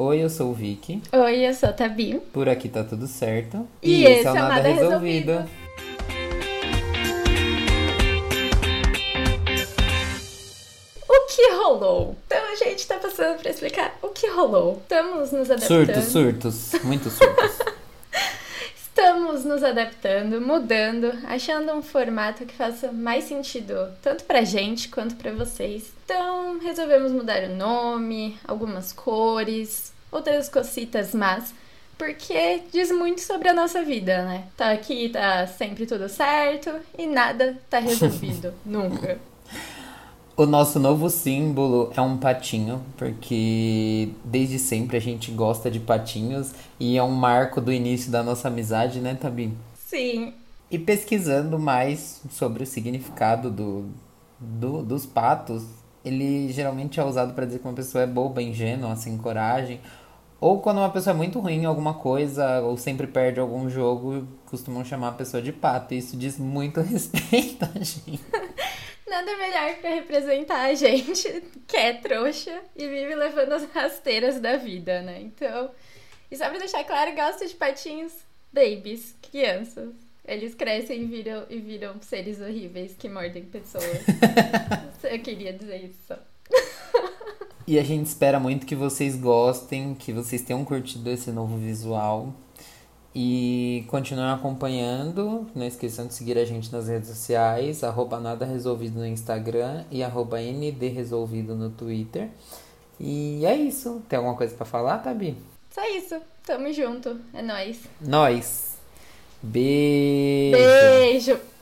Oi, eu sou o Vicky. Oi, eu sou a Tabi. Por aqui tá tudo certo. E, esse é o Nada, Nada Resolvido. Resolvido. O que rolou? Então a gente tá passando pra explicar o que rolou. Estamos nos adaptando. Surtos, surtos. Muitos surtos. Estamos nos adaptando, mudando, achando um formato que faça mais sentido tanto pra gente quanto pra vocês. Então, resolvemos mudar o nome, algumas cores, outras cocitas mas porque diz muito sobre a nossa vida, né? Tá aqui, tá sempre tudo certo e nada tá resolvido, nunca. O nosso novo símbolo é um patinho, porque desde sempre a gente gosta de patinhos e é um marco do início da nossa amizade, né, Tabi? Sim. E pesquisando mais sobre o significado do, do dos patos, ele geralmente é usado para dizer que uma pessoa é boba, ingênua, sem coragem, ou quando uma pessoa é muito ruim em alguma coisa, ou sempre perde algum jogo, costumam chamar a pessoa de pato. E isso diz muito respeito a gente. Nada melhor para representar a gente que é trouxa e vive levando as rasteiras da vida, né? Então, e só pra deixar claro, gosto de patinhos babies, crianças. Eles crescem e viram, e viram seres horríveis que mordem pessoas. Eu queria dizer isso só. E a gente espera muito que vocês gostem, que vocês tenham curtido esse novo visual. E continuem acompanhando. Não esqueçam de seguir a gente nas redes sociais, arroba nada resolvido no Instagram e arroba ndresolvido no Twitter. E é isso. Tem alguma coisa para falar, Tabi? Só isso. Tamo junto. É nóis. Nós. Beijo. Beijo.